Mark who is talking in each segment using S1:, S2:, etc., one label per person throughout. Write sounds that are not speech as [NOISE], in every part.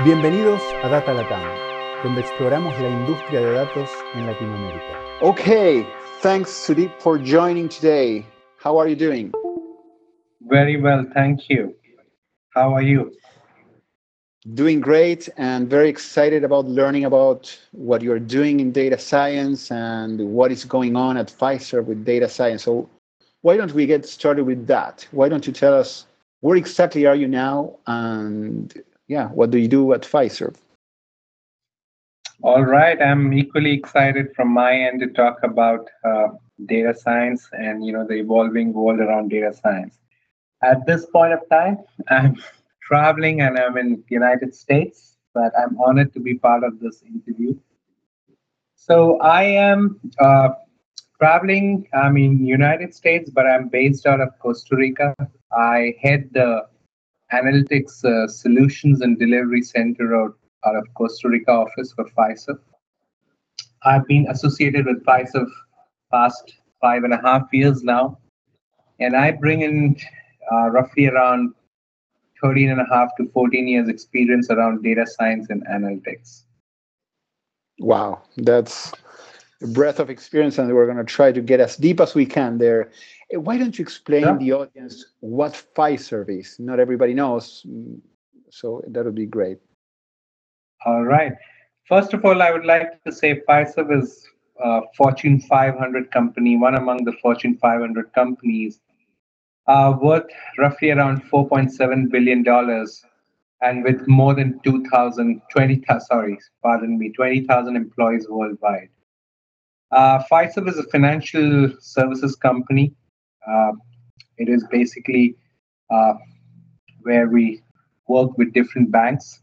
S1: Bienvenidos a Data Latam, donde exploramos la industria de datos en Latinoamérica.
S2: Okay, thanks Sudip for joining today. How are you doing?
S3: Very well, thank you. How are you?
S2: Doing great and very excited about learning about what you're doing in data science and what is going on at Fiserv with data science. So why don't we get started with that? Why don't you tell us where exactly are you now and yeah, what do you do at Fiserv?
S3: All right, I'm equally excited from my end to talk about uh, data science and you know the evolving world around data science. At this point of time, [LAUGHS] I'm traveling and I'm in United States, but I'm honored to be part of this interview. So I am uh, traveling. I'm in United States, but I'm based out of Costa Rica. I head the analytics uh, solutions and delivery center out, out of Costa Rica office for Fiserv. I've been associated with Fiserv past five and a half years now, and I bring in uh, roughly around 13 and a half to 14 years experience around data science and analytics.
S2: Wow, that's breadth of experience, and we're going to try to get as deep as we can there. Eh, why don't you explain yeah. the audience what Fiserv is? Not everybody knows, mm, so that would be great.
S3: All right. First of all, I would like to say Fiserv is a Fortune 500 company, one among the Fortune 500 companies, uh, worth roughly around 4.7 billion dollars, and with more than 2,000, 20, sorry, pardon me, 20,000 employees worldwide. Uh, Fiserv is a financial services company uh, it is basically uh, where we work with different banks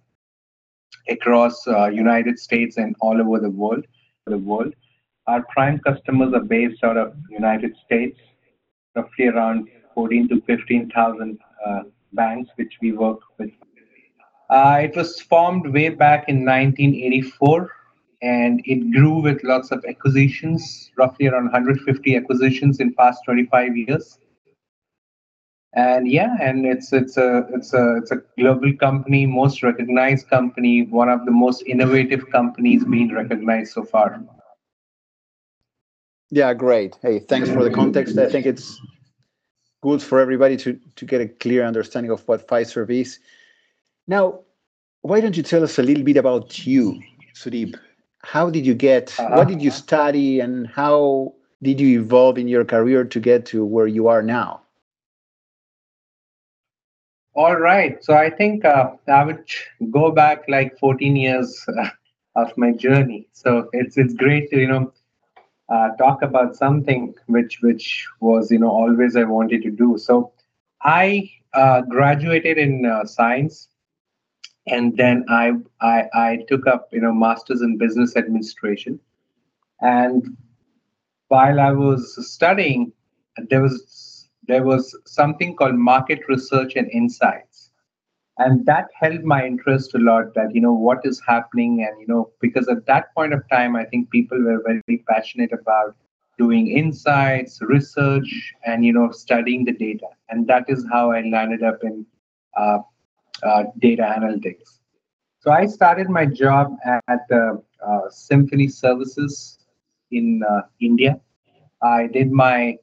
S3: across uh, United States and all over the world. The world. Our prime customers are based out of United States, roughly around 14 to 15,000 uh, banks which we work with. Uh, it was formed way back in 1984 and it grew with lots of acquisitions, roughly around 150 acquisitions in past 25 years. And yeah, and it's it's a it's a it's a global company, most recognized company, one of the most innovative companies being recognized so far.
S2: Yeah, great. Hey, thanks for the context. I think it's good for everybody to to get a clear understanding of what Fiserv is. Now, why don't you tell us a little bit about you, Sudeep? How did you get uh-huh. what did you study and how did you evolve in your career to get to where you are now?
S3: All right. So i think uh, i would go back like 14 years uh, of my journey. So it's it's great to you know uh, talk about something which which was you know always i wanted to do. So i uh, graduated in uh, science and then I, I I took up you know masters in business administration, and while I was studying, there was there was something called market research and insights, and that held my interest a lot. That you know what is happening, and you know because at that point of time, I think people were very passionate about doing insights, research, and you know studying the data, and that is how I landed up in uh, uh, data analytics. So I started my job at uh, uh, Symphony Services in uh, India. I did my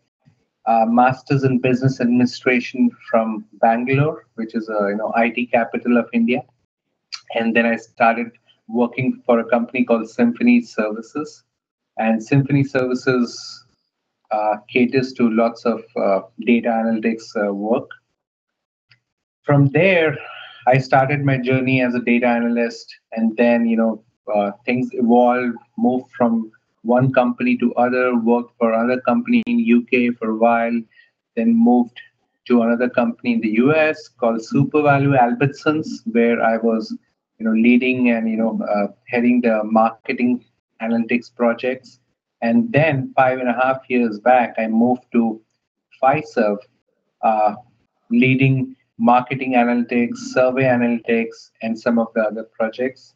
S3: uh, master's in business administration from Bangalore, which is a you know IT capital of India, and then I started working for a company called Symphony Services, and Symphony Services uh, caters to lots of data analytics work. From there, I started my journey as a data analyst, and then you know uh, things evolved, moved from one company to other, worked for another company in UK for a while, then moved to another company in the US called SuperValu Albertsons, where I was you know leading and you know uh, heading the marketing analytics projects. And then five and a half years back, I moved to Fiserv, uh, leading marketing analytics, survey analytics, and some of the other projects.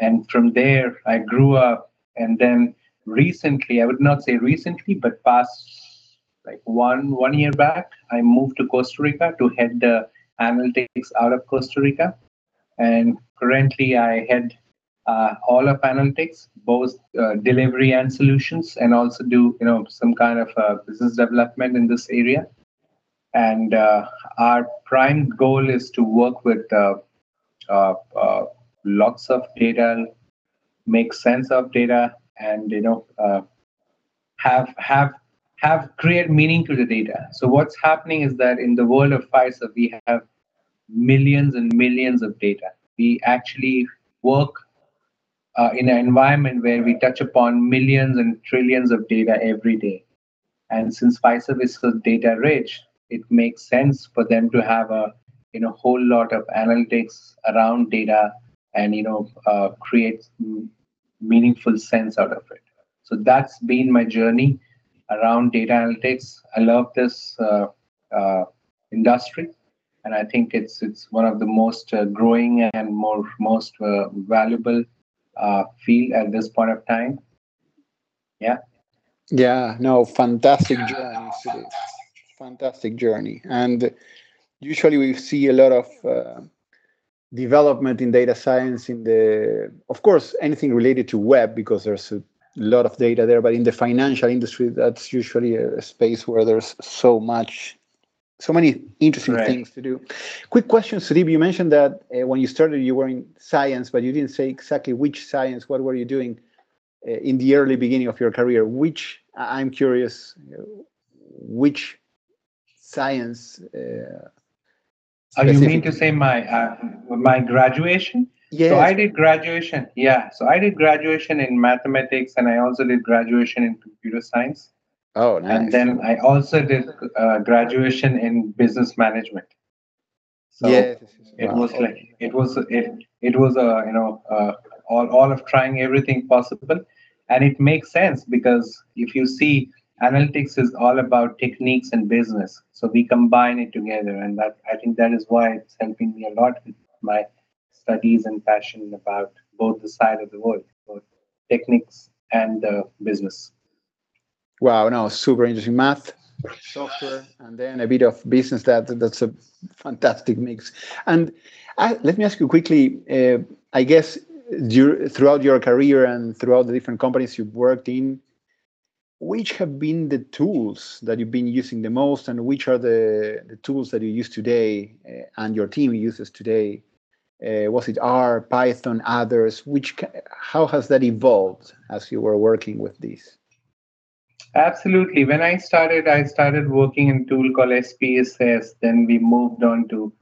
S3: And from there, I grew up. And then recently, I would not say recently, but past like one one year back, I moved to Costa Rica to head the analytics out of Costa Rica. And currently I head uh, all of analytics, both uh, delivery and solutions, and also do you know some kind of uh, business development in this area. And uh, our prime goal is to work with uh, uh, lots of data, make sense of data, and you know have have have create meaning to the data. So what's happening is that in the world of Fiserv, we have millions and millions of data. We actually work uh, in an environment where we touch upon millions and trillions of data every day. And since Fiserv is so data rich, it makes sense for them to have a you know whole lot of analytics around data and you know uh, create meaningful sense out of it. So that's been my journey around data analytics. I love this uh, uh, industry, and I think it's it's one of the most uh, growing and more most uh, valuable uh, field at this point of time. Yeah.
S2: Yeah. No. Fantastic journey. Fantastic journey, and usually we see a lot of uh, development in data science in the of course anything related to web because there's a lot of data there, but in the financial industry, that's usually a space where there's so much, so many interesting right. things to do. Quick question, Sudeep. You mentioned that uh, when you started, you were in science, but you didn't say exactly which science. What were you doing uh, in the early beginning of your career? Which I'm curious, uh, which science?
S3: Uh, oh, you mean to say my uh, my graduation?
S2: Yes.
S3: So I did graduation. Yeah. So I did graduation in mathematics and I also did graduation in computer science.
S2: Oh, nice.
S3: And then I also did uh, graduation in business management. So yes. it wow. was like it was it it was a you know uh, all all of trying everything possible, and it makes sense because if you see analytics is all about techniques and business, so we combine it together, and that I think that is why it's helping me a lot with my studies and passion about both the side of the world, both techniques and uh, business.
S2: Wow, no, super interesting math, software, and then a bit of business. That that's a fantastic mix. And I, let me ask you quickly. Uh, I guess throughout your career and throughout the different companies you've worked in, which have been the tools that you've been using the most, and which are the, the tools that you use today uh, and your team uses today uh, was it R, Python, others? Which how has that evolved as you were working with these?
S3: Absolutely. When I started, I started working in a tool called SPSS. Then we moved on to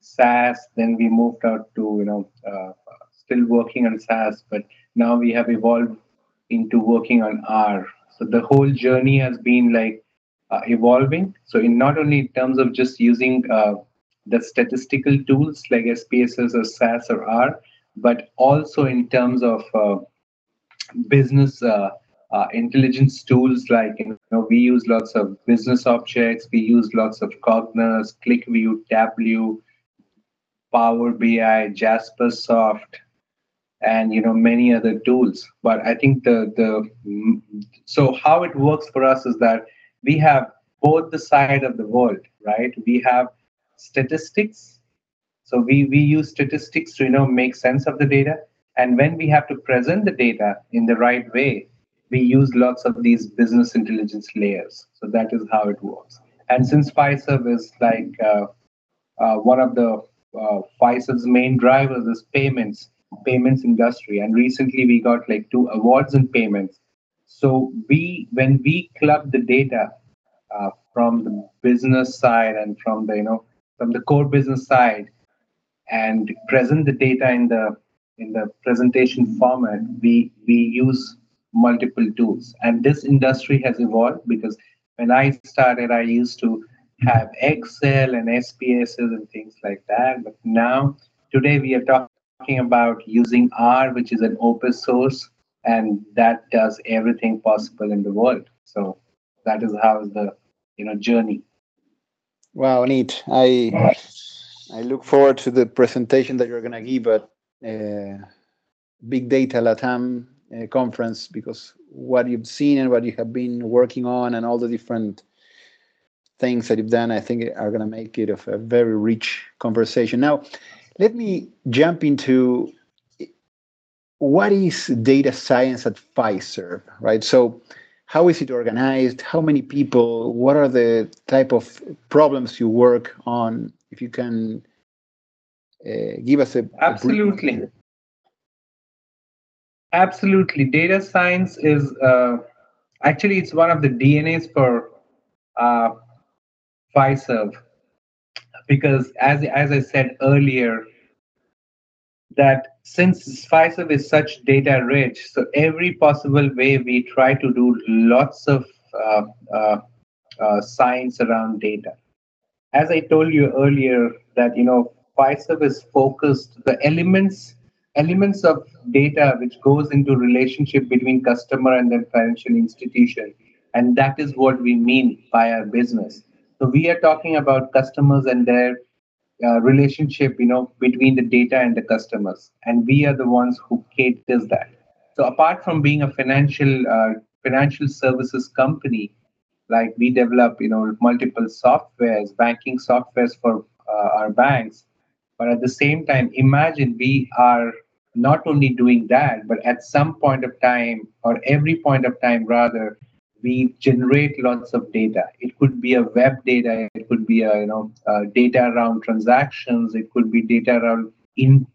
S3: SAS. Then we moved out to you know uh, still working on SAS, but now we have evolved into working on R. So the whole journey has been like uh, evolving. So in not only in terms of just using uh, the statistical tools like SPSS or SAS or R, but also in terms of uh, business uh, uh, intelligence tools like you know we use lots of business objects, we use lots of Cognos, QlikView, Tableau, Power BI, Jaspersoft, and you know many other tools. But I think the the so how it works for us is that we have both the side of the world, right? We have statistics. So we, we use statistics to you know make sense of the data. And when we have to present the data in the right way, we use lots of these business intelligence layers. So that is how it works. And since Fiserv is like uh, uh, one of the uh, Fiserv's main drivers is payments, payments industry. And recently we got like two awards in payments. So we, when we club the data uh, from the business side and from the you know from the core business side and present the data in the in the presentation format, we we use multiple tools. And this industry has evolved because when I started, I used to have Excel and SPSS and things like that. But now, today, we are talking about using R, which is an open source, and that does everything possible in the world. So that is how the you know journey
S2: Wow, neat. I I look forward to the presentation that you're going to give at uh, Big Data Latam uh, conference because what you've seen and what you have been working on and all the different things that you've done, I think are going to make it of a very rich conversation. Now, let me jump into what is data science at Fiserv, right? So, how is it organized? How many people? What are the type of problems you work on? If you can uh, give us a
S3: absolutely, a absolutely. Data science is uh, actually it's one of the DNAs for uh, Fiserv because as as I said earlier, that since Fiserv is such data rich, so every possible way we try to do lots of uh, uh, uh, science around data. As I told you earlier, that you know Fiserv is focused the elements elements of data which goes into relationship between customer and then financial institution, and that is what we mean by our business. So we are talking about customers and their uh, relationship you know between the data and the customers. And we are the ones who caters that. So apart from being a financial uh, financial services company like we develop you know multiple softwares banking softwares for uh, our banks but at the same time imagine we are not only doing that but at some point of time or every point of time rather we generate lots of data. It could be a web data, it could be a you know data around transactions, it could be data around in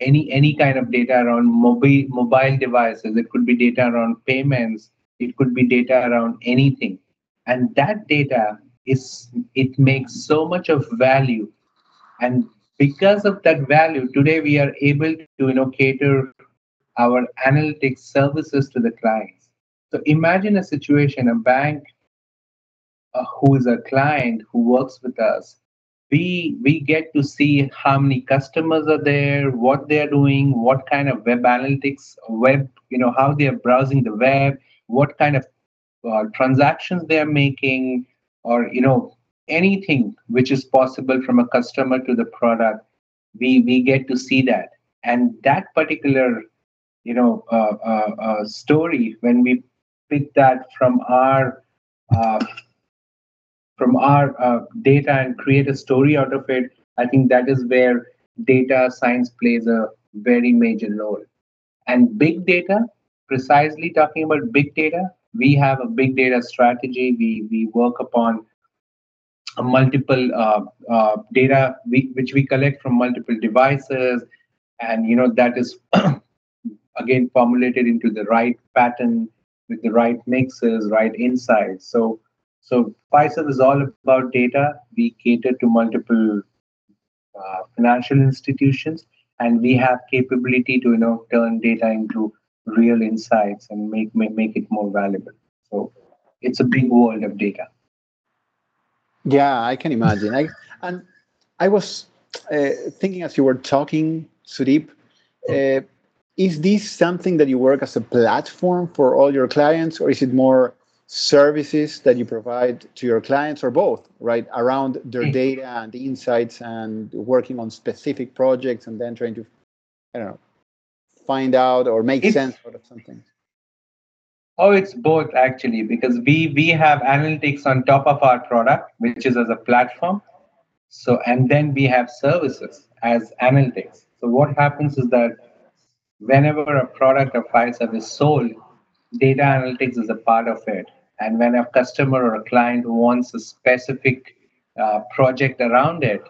S3: any any kind of data around mobile mobile devices, it could be data around payments, it could be data around anything, and that data is it makes so much of value, and because of that value, today we are able to you know cater our analytics services to the clients so imagine a situation, a bank uh, who is a client who works with us. We we get to see how many customers are there, what they are doing, what kind of web analytics, web, you know, how they are browsing the web, what kind of uh, transactions they are making, or you know, anything which is possible from a customer to the product. We we get to see that, and that particular you know uh, uh, uh, story when we pick that from our uh, from our uh, data and create a story out of it i think that is where data science plays a very major role. And big data precisely talking about big data we have a big data strategy. We we work upon multiple uh, uh, data we, which we collect from multiple devices. And you know that is [CLEARS THROAT] again formulated into the right pattern with the right mixes, right insights. So, so Fiserv is all about data. We cater to multiple uh, financial institutions, and we have capability to you know turn data into real insights and make make, make it more valuable. So, it's a big world of data.
S2: Yeah, I can imagine. I and I was uh, thinking as you were talking, Sudeep. Uh, is this something that you work as a platform for all your clients or is it more services that you provide to your clients or both right around their hmm. data and the insights and working on specific projects and then trying to i don't know find out or make it's, sense out of something?
S3: Oh it's both actually because we we have analytics on top of our product which is as a platform. So and then we have services as analytics. So what happens is that whenever a product or Fiserv is sold, data analytics is a part of it. And when a customer or a client wants a specific uh, project around it,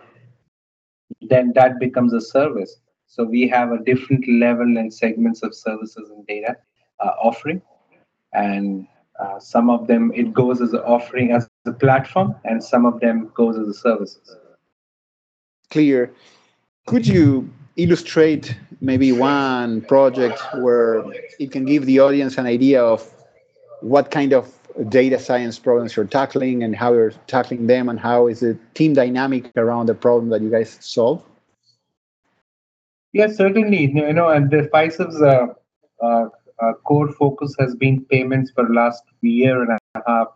S3: then that becomes a service. So we have a different level and segments of services and data uh, offering. And uh, some of them, it goes as an offering as a platform, and some of them goes as a services.
S2: Clear. Could you illustrate maybe one project where it can give the audience an idea of what kind of data science problems you're tackling and how you're tackling them and how is the team dynamic around the problem that you guys solve?
S3: Yes, certainly. You know, and the Fiserv's uh, uh, uh, core focus has been payments for the last year and a half.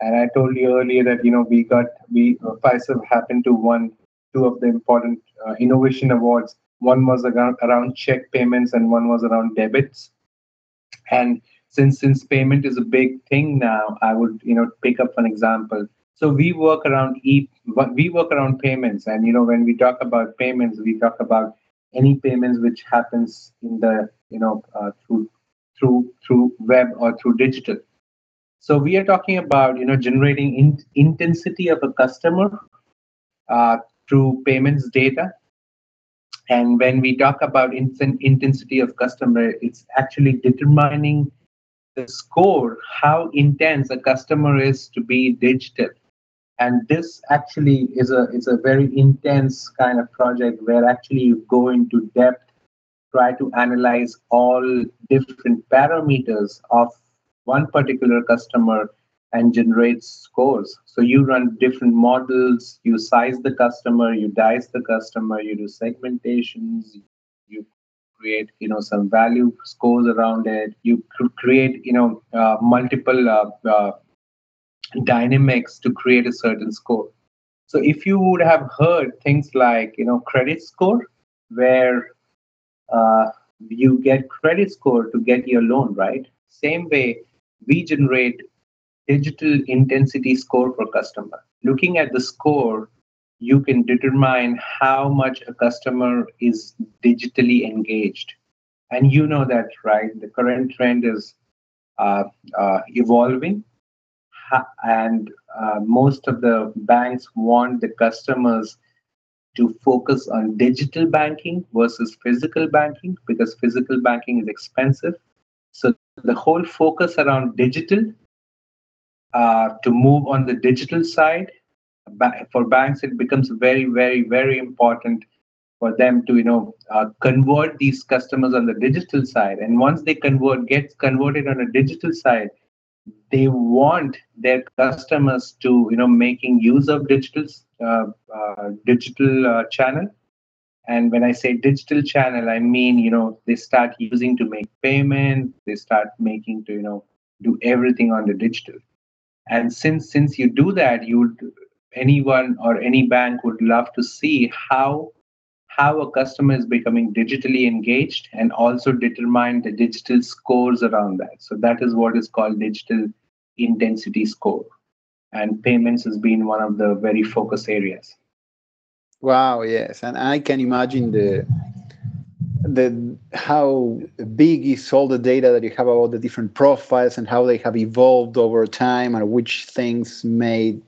S3: And I told you earlier that you know we got we uh, Fiserv happened to won two of the important uh, innovation awards. One was around, check payments, and one was around debits. And since since payment is a big thing now, I would you know pick up an example. So we work around e we work around payments, and you know when we talk about payments, we talk about any payments which happens in the you know uh, through through through web or through digital. So we are talking about you know generating in, intensity of a customer uh, through payments data. And when we talk about in, intensity of customer, it's actually determining the score, how intense a customer is to be digital and this actually is a is a very intense kind of project where actually you go into depth try to analyze all different parameters of one particular customer and generate scores so you run different models you size the customer you dice the customer you do segmentations you create you know some value scores around it you create you know uh, multiple uh, uh, dynamics to create a certain score. So if you would have heard things like you know credit score, where uh, you get credit score to get your loan, right? Same way we generate digital intensity score for customer. Looking at the score, you can determine how much a customer is digitally engaged. And you know that, right? The current trend is uh, uh, evolving and uh, most of the banks want the customers to focus on digital banking versus physical banking because physical banking is expensive. So the whole focus around digital uh, to move on the digital side for banks, it becomes very, very, very important for them to you know uh, convert these customers on the digital side. And once they convert, get converted on a digital side, they want their customers to you know making use of digital uh, uh, digital uh, channel and when i say digital channel i mean you know they start using to make payment they start making to you know do everything on the digital and since since you do that you would anyone or any bank would love to see how how a customer is becoming digitally engaged and also determine the digital scores around that. So that is what is called digital intensity score. And payments has been one of the very focus areas.
S2: Wow, yes. And I can imagine the the how big is all the data that you have about the different profiles and how they have evolved over time and which things made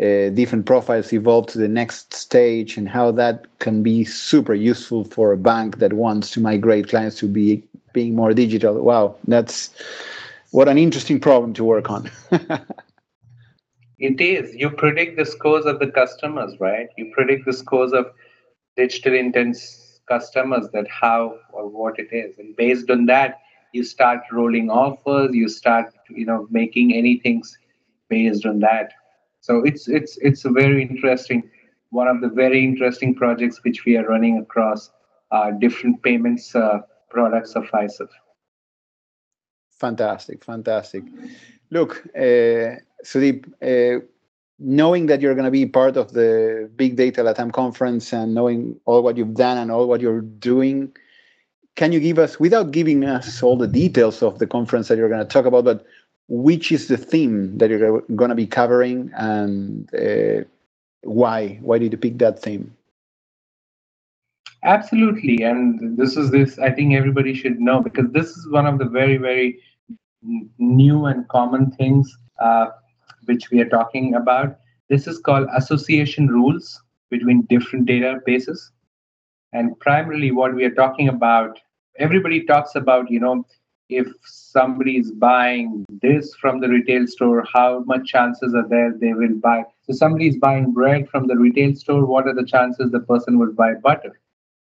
S2: uh, different profiles evolve to the next stage and how that can be super useful for a bank that wants to migrate clients to be being more digital. Wow, that's what an interesting problem to work on. [LAUGHS]
S3: it is. You predict the scores of the customers, right? You predict the scores of digital intense customers that how or what it is. And based on that, you start rolling offers, you start, you know, making anything based on that so it's it's it's a very interesting, one of the very interesting projects which we are running across uh, different payments uh, products of Fiserv.
S2: Fantastic, fantastic. Look, uh, Sudeep, uh, knowing that you're going to be part of the Big Data Latam conference and knowing all what you've done and all what you're doing, can you give us, without giving us all the details of the conference that you're going to talk about, but which is the theme that you're going to be covering and uh, why? Why did you pick that theme?
S3: Absolutely and this is this i think everybody should know because this is one of the very very new and common things uh, which we are talking about this is called association rules between different databases and primarily what we are talking about everybody talks about you know if somebody is buying this from the retail store, how much chances are there they will buy? So somebody is buying bread from the retail store, what are the chances the person would buy butter?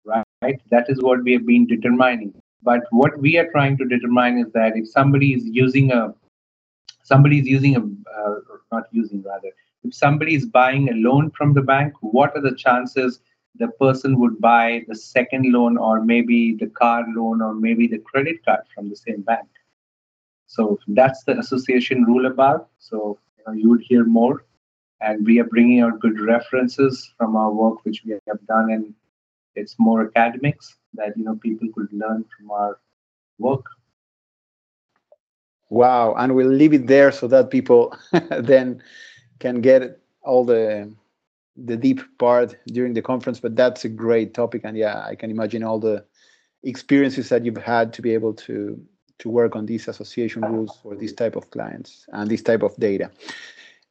S3: Right? That is what we have been determining. But what we are trying to determine is that if somebody is using a somebody is using a uh, not using rather if somebody is buying a loan from the bank what are the chances the person would buy the second loan or maybe the car loan or maybe the credit card from the same bank. So that's the association rule about. So you, know, you would hear more. And we are bringing out good references from our work, which we have done. And it's more academics that, you know, people could learn from our work.
S2: Wow. And we'll leave it there so that people [LAUGHS] then can get all the the deep part during the conference, but that's a great topic, and yeah, I can imagine all the experiences that you've had to be able to to work on these association rules for this type of clients and this type of data.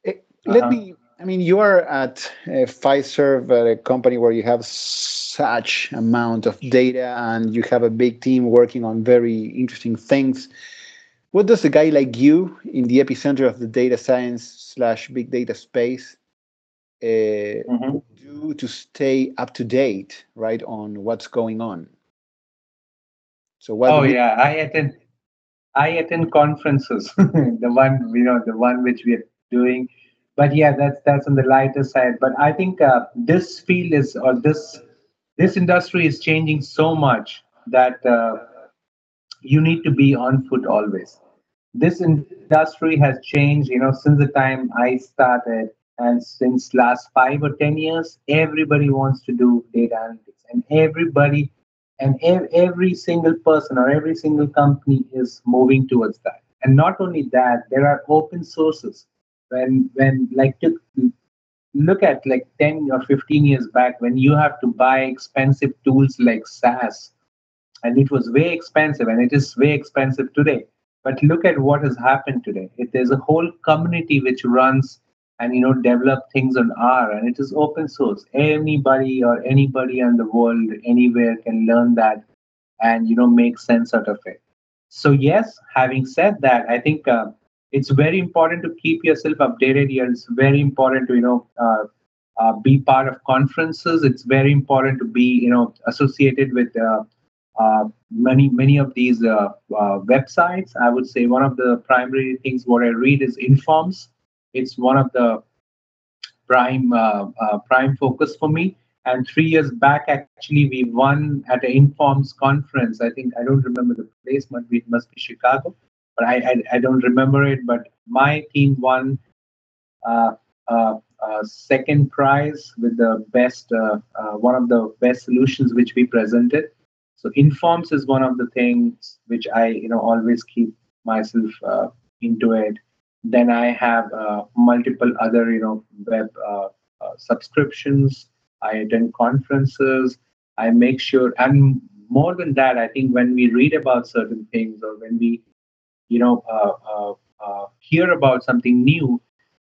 S2: Eh, let uh-huh. me. I mean, you are at uh, Fiserv, a company where you have such amount of data and you have a big team working on very interesting things. What does a guy like you in the epicenter of the data science slash big data space uh, mm-hmm. do to stay up to date, right, on what's going on?
S3: So what? Oh yeah, I attend. I attend conferences. [LAUGHS] the one you know, the one which we are doing. But yeah, that's that's on the lighter side. But I think uh, this field is or this this industry is changing so much that uh, you need to be on foot always. This industry has changed you know since the time i started and since last 5 or 10 years everybody wants to do data analytics and everybody and ev- every single person or every single company is moving towards that. And not only that there are open sources. When when like to look at like 10 or 15 years back when you have to buy expensive tools like SAS, and it was way expensive, and it is way expensive today. But look at what has happened today. It, there's a whole community which runs and you know develop things on R, and it is open source. Anybody or anybody in the world, anywhere, can learn that and you know make sense out of it. So yes, having said that, I think. Uh, it's very important to keep yourself updated here. It's very important to you know uh, uh, be part of conferences. It's very important to be you know associated with uh many many of these uh, uh, websites. I would say one of the primary things what I read is Informs. It's one of the prime prime focus for me. And three years back, actually, we won at an Informs conference. I think I don't remember the place, but it must be Chicago but I, I, I don't remember it. But my team won uh, uh, uh, second prize with the best uh, uh, one of the best solutions which we presented. So informs is one of the things which I you know always keep myself uh, into it. Then I have multiple other you know web subscriptions. I attend conferences. I make sure, and more than that, I think when we read about certain things or when we you know uh, uh, uh, hear about something new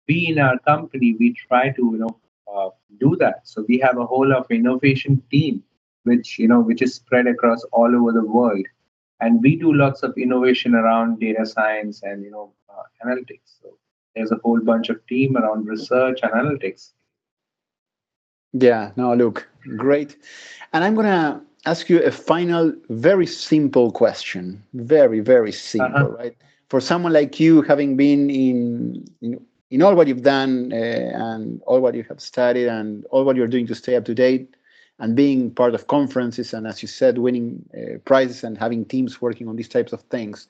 S3: we in our company we try to you know do that so we have a whole of innovation team which you know which is spread across all over the world and we do lots of innovation around data science and you know uh, analytics so there's a whole bunch of team around research and analytics
S2: yeah no look great and i'm gonna ask you a final, very simple question. Very, very simple, uh-huh. right? For someone like you, having been in, in, in all what you've done uh, and all what you have studied and all what you're doing to stay up to date, and being part of conferences and, as you said, winning uh, prizes and having teams working on these types of things,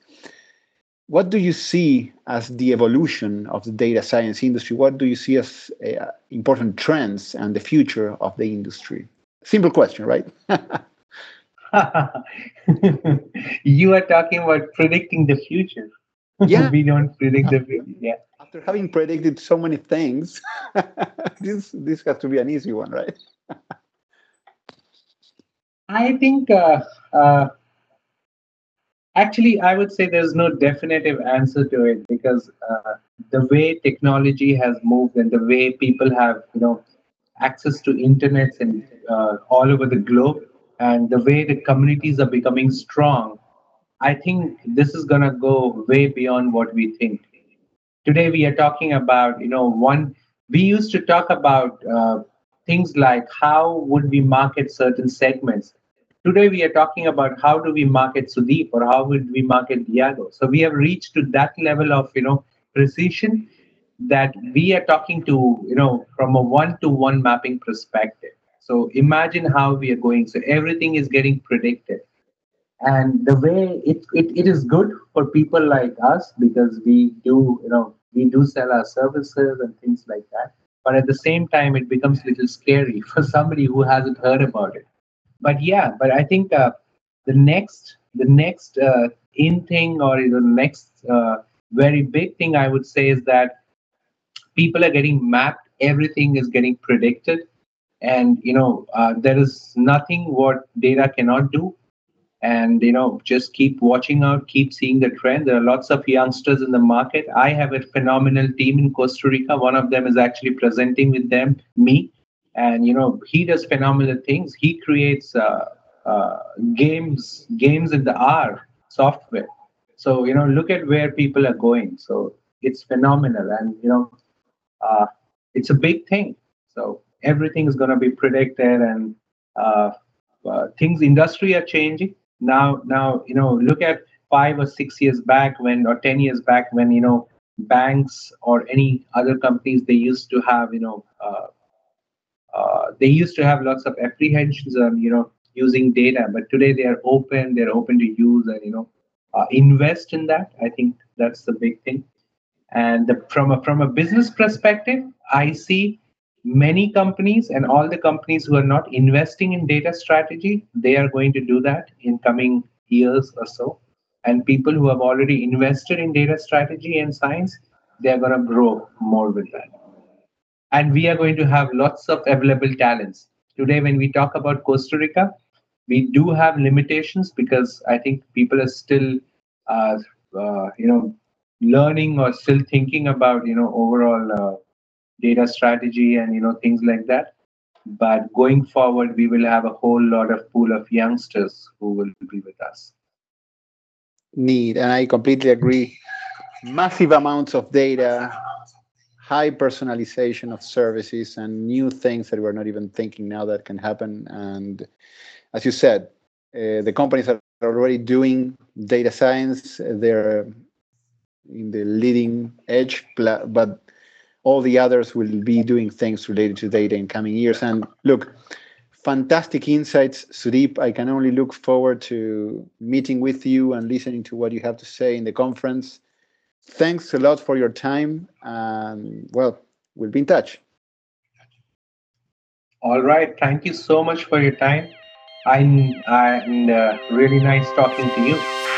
S2: what do you see as the evolution of the data science industry? What do you see as uh, important trends and the future of the industry? Simple question, right? [LAUGHS]
S3: you are talking about predicting the future.
S2: Yeah. [LAUGHS]
S3: we don't predict the future. Yeah.
S2: After having predicted so many things, [LAUGHS] this this has to be an easy one, right?
S3: I think uh, uh, actually, I would say there's no definitive answer to it because uh, the way technology has moved and the way people have, you know, access to internet and uh, all over the globe, and the way the communities are becoming strong, I think this is going to go way beyond what we think. Today, we are talking about, you know, one, we used to talk about uh, things like how would we market certain segments. Today, we are talking about how do we market Sudeep or how would we market Diego. So we have reached to that level of, you know, precision that we are talking to, you know, from a one to one mapping perspective. So imagine how we are going. So everything is getting predicted. And the way it, it, it is good for people like us because we do, you know, we do sell our services and things like that. But at the same time, it becomes a little scary [LAUGHS] for somebody who hasn't heard about it. But yeah, but I think uh, the next the next uh, in thing or the next uh, very big thing I would say is that people are getting mapped. Everything is getting predicted. And you know uh, there is nothing what data cannot do and you know just keep watching out keep seeing the trend. There are lots of youngsters in the market. I have a phenomenal team in costa rica. One of them is actually presenting with them me. And you know he does phenomenal things. He creates uh, uh, games games in the r software. So you know look at where people are going. So it's phenomenal. And you know uh, it's a big thing. So everything is going to be predicted and uh, uh, things industry are changing now now you know look at five or six years back when or 10 years back when you know banks or any other companies they used to have you know uh, uh, they used to have lots of apprehensions on you know using data. But today they are open they're open to use and you know uh, invest in that. I think that's the big thing. And the, from a from a business perspective i see many companies and all the companies who are not investing in data strategy they are going to do that in coming years or so. And people who have already invested in data strategy and science they are going to grow more with that. And we are going to have lots of available talents. Today when we talk about costa rica we do have limitations because i think people are still uh, uh, you know learning or still thinking about you know overall uh, data strategy and you know things like that. But going forward we will have a whole lot of pool of youngsters who will be with us.
S2: Need and i completely agree. Massive amounts of data high personalization of services and new things that we're not even thinking now that can happen. And as you said uh, the companies are already doing data science they're in the leading edge but all the others will be doing things related to data in coming years. And look, fantastic insights, Sudeep. I can only look forward to meeting with you and listening to what you have to say in the conference. Thanks a lot for your time. And well, we'll be in touch.
S3: All right. Thank you so much for your time. I'm, and uh, really nice talking to you.